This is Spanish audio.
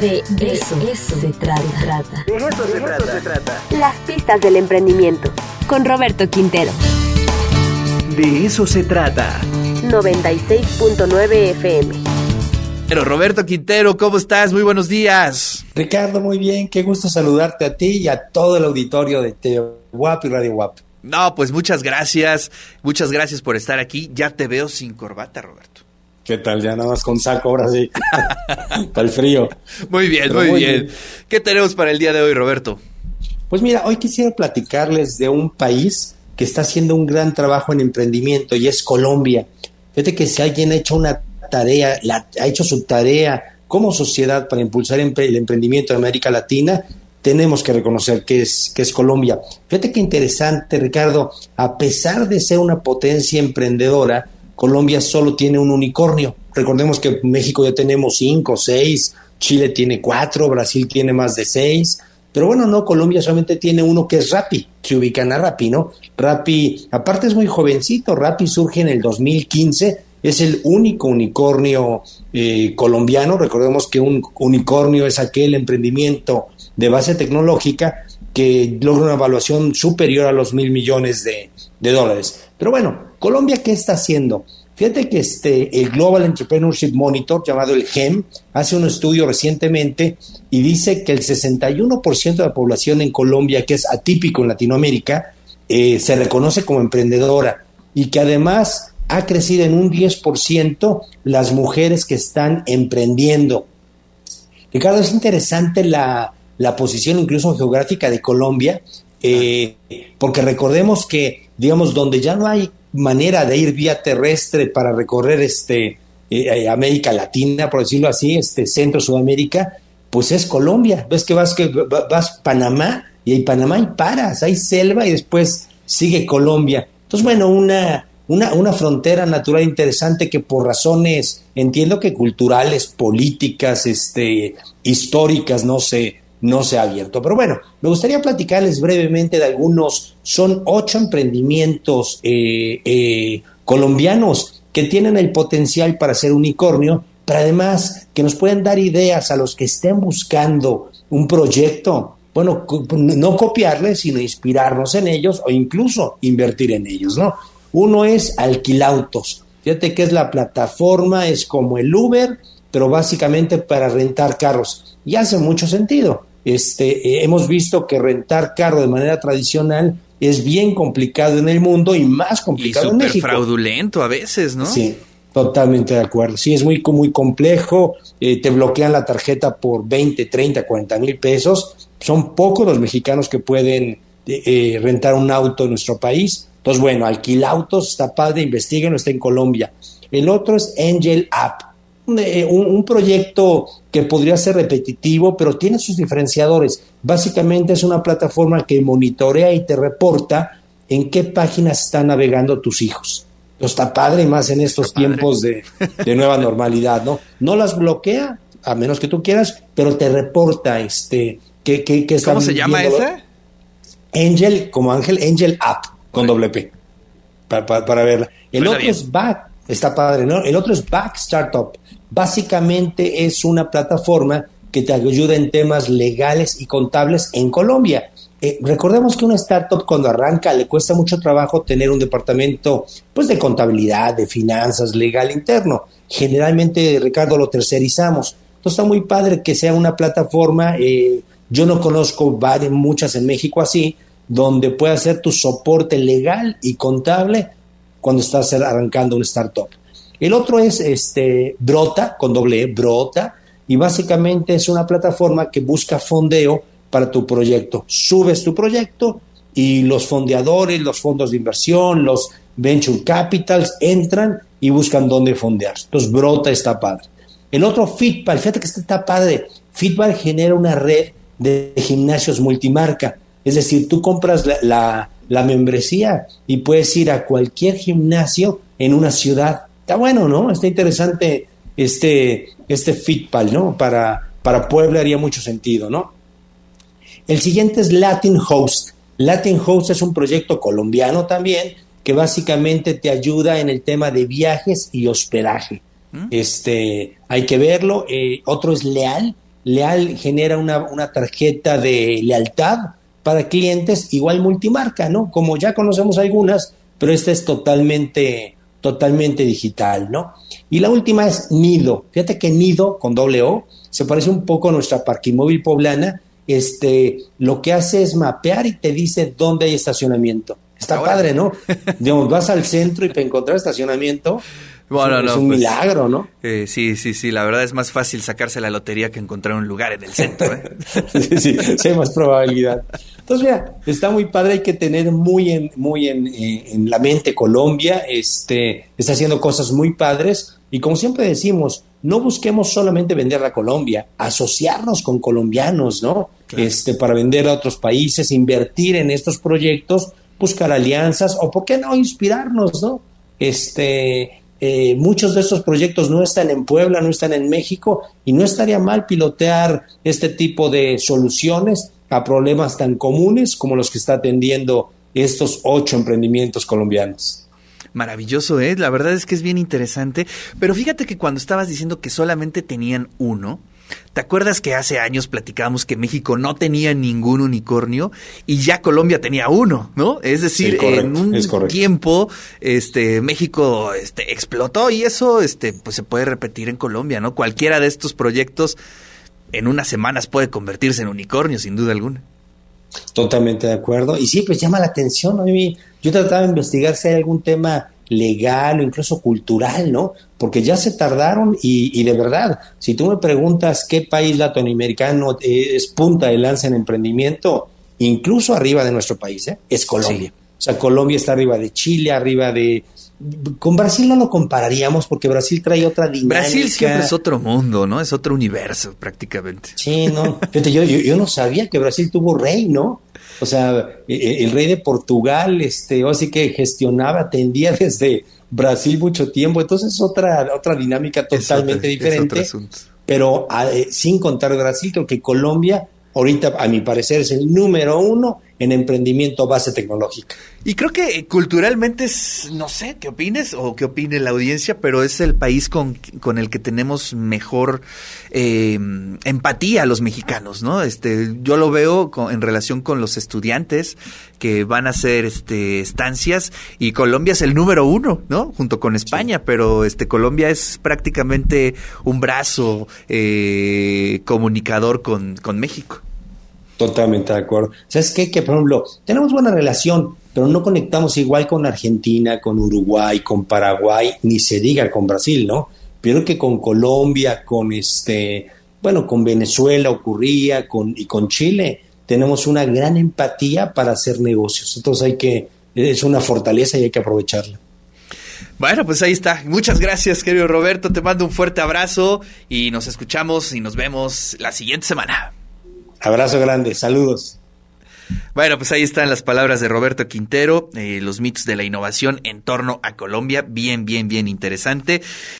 De eso, eso se trata. De eso, se, trata. se trata. Las pistas del emprendimiento. Con Roberto Quintero. De eso se trata. 96.9 FM. Pero Roberto Quintero, ¿cómo estás? Muy buenos días. Ricardo, muy bien. Qué gusto saludarte a ti y a todo el auditorio de TeoWap y Radio WAP. No, pues muchas gracias. Muchas gracias por estar aquí. Ya te veo sin corbata, Roberto. ¿Qué tal? Ya nada más con saco, ahora sí. para el frío. Muy bien, muy, bien. ¿Qué tenemos para el día de hoy, Roberto? Pues mira, hoy quisiera platicarles de un país que está haciendo un gran trabajo en emprendimiento y es Colombia. Fíjate que si alguien ha hecho una tarea, ha hecho su tarea como sociedad para impulsar el emprendimiento de América Latina, tenemos que reconocer que es, que es Colombia. Fíjate qué interesante, Ricardo, a pesar de ser una potencia emprendedora, Colombia solo tiene un unicornio. Recordemos que México ya tenemos cinco, seis, Chile tiene cuatro, Brasil tiene más de seis. Pero bueno, no, Colombia solamente tiene uno que es Rappi, se ubican a Rappi, ¿no? Rappi, aparte es muy jovencito, Rappi surge en el 2015, es el único unicornio eh, colombiano. Recordemos que un unicornio es aquel emprendimiento de base tecnológica que logra una evaluación superior a los mil millones de, dólares. Pero bueno, Colombia, ¿qué está haciendo? Fíjate que este, el Global Entrepreneurship Monitor, llamado el GEM, hace un estudio recientemente y dice que el 61% de la población en Colombia, que es atípico en Latinoamérica, eh, se reconoce como emprendedora y que además ha crecido en un 10% las mujeres que están emprendiendo. Ricardo, es interesante la, posición incluso geográfica de Colombia, eh, porque recordemos que, digamos, donde ya no hay manera de ir vía terrestre para recorrer este eh, eh, América Latina, por decirlo así, este Centro Sudamérica, pues es Colombia. Ves que vas que vas Panamá y hay Panamá y paras, hay selva y después sigue Colombia. Entonces, bueno, una, una, una frontera natural interesante que por razones, entiendo que culturales, políticas, este, históricas, no sé, no se ha abierto. Pero bueno, me gustaría platicarles brevemente de algunos, son ocho emprendimientos eh, eh, colombianos que tienen el potencial para ser unicornio, pero además que nos pueden dar ideas a los que estén buscando un proyecto, bueno, no copiarles, sino inspirarnos en ellos o incluso invertir en ellos, ¿no? Uno es Alquilautos. Fíjate que es la plataforma, es como el Uber, pero básicamente para rentar carros. Y hace mucho sentido. Este, eh, hemos visto que rentar carro de manera tradicional es bien complicado en el mundo y más complicado en México. fraudulento a veces, ¿no? Sí, totalmente de acuerdo. Sí, es muy, muy complejo. Eh, te bloquean la tarjeta por 20, 30, 40 mil pesos. Son pocos los mexicanos que pueden eh, rentar un auto en nuestro país. Entonces, bueno, alquilautos, está padre, investiguen, está en Colombia. El otro es Angel App eh, un, proyecto que podría ser repetitivo, pero tiene sus diferenciadores. Básicamente es una plataforma que monitorea y te reporta en qué páginas están navegando tus hijos. está padre, más en estos tiempos de, nueva normalidad, ¿no? No las bloquea, a menos que tú quieras, pero te reporta este que, que, ¿Cómo se llama esa? Angel, como Ángel, Angel App, con doble P, para, verla. El otro es Back, está padre, ¿no? El otro es Back Startup. Básicamente es una plataforma que te ayuda en temas legales y contables en Colombia. Eh, recordemos que una startup cuando arranca le cuesta mucho trabajo tener un departamento pues de contabilidad, de finanzas, legal interno. Generalmente, Ricardo, lo tercerizamos. Entonces está muy padre que sea una plataforma, eh, yo no conozco varias, muchas en México así, donde pueda hacer tu soporte legal y contable cuando estás arrancando una startup. El otro es este, Brota, con doble E, Brota, y básicamente es una plataforma que busca fondeo para tu proyecto. Subes tu proyecto y los fondeadores, los fondos de inversión, los venture capitals entran y buscan dónde fondear. Entonces, Brota está padre. El otro, Fitball, fíjate que este está padre. Fitball genera una red de gimnasios multimarca. Es decir, tú compras la, la membresía y puedes ir a cualquier gimnasio en una ciudad está bueno, ¿no? Está interesante este, este Fitpal, ¿no? Para, para Puebla haría mucho sentido, ¿no? El siguiente es Latin Host. Latin Host es un proyecto colombiano también que básicamente te ayuda en el tema de viajes y hospedaje. ¿Mm? Este, hay que verlo. Eh, otro es Leal. Leal genera una, una tarjeta de lealtad para clientes igual multimarca, ¿no? Como ya conocemos algunas, pero esta es totalmente, totalmente digital, ¿no? Y la última es Nido. Fíjate que Nido, con doble O, se parece un poco a nuestra parquimóvil poblana. Este, lo que hace es mapear y te dice dónde hay estacionamiento. Está padre, ¿no? Digamos, vas al centro y para encontrar estacionamiento bueno, es un pues, milagro, ¿no? Eh, sí, sí, sí. La verdad es más fácil sacarse la lotería que encontrar un lugar en el centro. ¿eh? sí, sí, sí, hay más probabilidad. Entonces, mira, está muy padre. Hay que tener muy en, muy en, eh, en la mente Colombia. Este, está haciendo cosas muy padres. Y como siempre decimos, no busquemos solamente vender a Colombia, asociarnos con colombianos, ¿no? Este, para vender a otros países, invertir en estos proyectos, buscar alianzas o, ¿por qué no, inspirarnos, ¿no? Este, eh, muchos de estos proyectos no están en Puebla, no están en México y no estaría mal pilotear este tipo de soluciones a problemas tan comunes como los que está atendiendo estos ocho emprendimientos colombianos. Maravilloso, ¿eh? La verdad es que es bien interesante. Pero fíjate que cuando estabas diciendo que solamente tenían uno, ¿Te acuerdas que hace años platicábamos que México no tenía ningún unicornio y ya Colombia tenía uno, ¿no? Es decir, en un tiempo este México este explotó y eso este pues se puede repetir en Colombia, ¿no? Cualquiera de estos proyectos en unas semanas puede convertirse en unicornio sin duda alguna. Totalmente de acuerdo. Y sí, pues llama la atención. A mí, yo trataba de investigar si hay algún tema legal o incluso cultural, ¿no? Porque ya se tardaron y, de verdad, si tú me preguntas qué país latinoamericano es punta de lanza en emprendimiento, incluso arriba de nuestro país, ¿eh? es Colombia. O sea, Colombia está arriba de Chile, arriba de... Con Brasil no lo compararíamos porque Brasil trae otra dinámica. Brasil siempre es otro mundo, ¿no? Es otro universo prácticamente. Sí, no. Fíjate, yo, yo, yo no sabía que Brasil tuvo rey, ¿no? O sea, e, e, el rey de Portugal, este, o así que gestionaba, atendía desde Brasil mucho tiempo. Entonces es otra, otra dinámica totalmente diferente. pero eh, sin contar Brasil, creo que Colombia ahorita, a mi parecer, es el número uno en emprendimiento base tecnológica. Y creo que culturalmente es, no sé, ¿qué opines o qué opine la audiencia? Pero es el país con, con el que tenemos mejor eh, empatía los mexicanos, ¿no? Este, yo lo veo en relación con los estudiantes que van a hacer este, estancias y Colombia es el número uno, ¿no? Junto con España, pero este, Colombia es prácticamente un brazo eh, comunicador con, con México. Totalmente de acuerdo. ¿Sabes qué? Que, por ejemplo, tenemos buena relación, pero no conectamos igual con Argentina, con Uruguay, con Paraguay, ni se diga con Brasil, ¿no? Pero que con Colombia, con este, bueno, con Venezuela ocurría, con, y con Chile, tenemos una gran empatía para hacer negocios. Entonces hay que, es una fortaleza y hay que aprovecharla. Bueno, pues ahí está. Muchas gracias, querido Roberto. Te mando un fuerte abrazo y nos escuchamos y nos vemos la siguiente semana. Abrazo grande, saludos. Bueno, pues ahí están las palabras de Roberto Quintero, eh, los mitos de la innovación en torno a Colombia, bien, bien, bien interesante.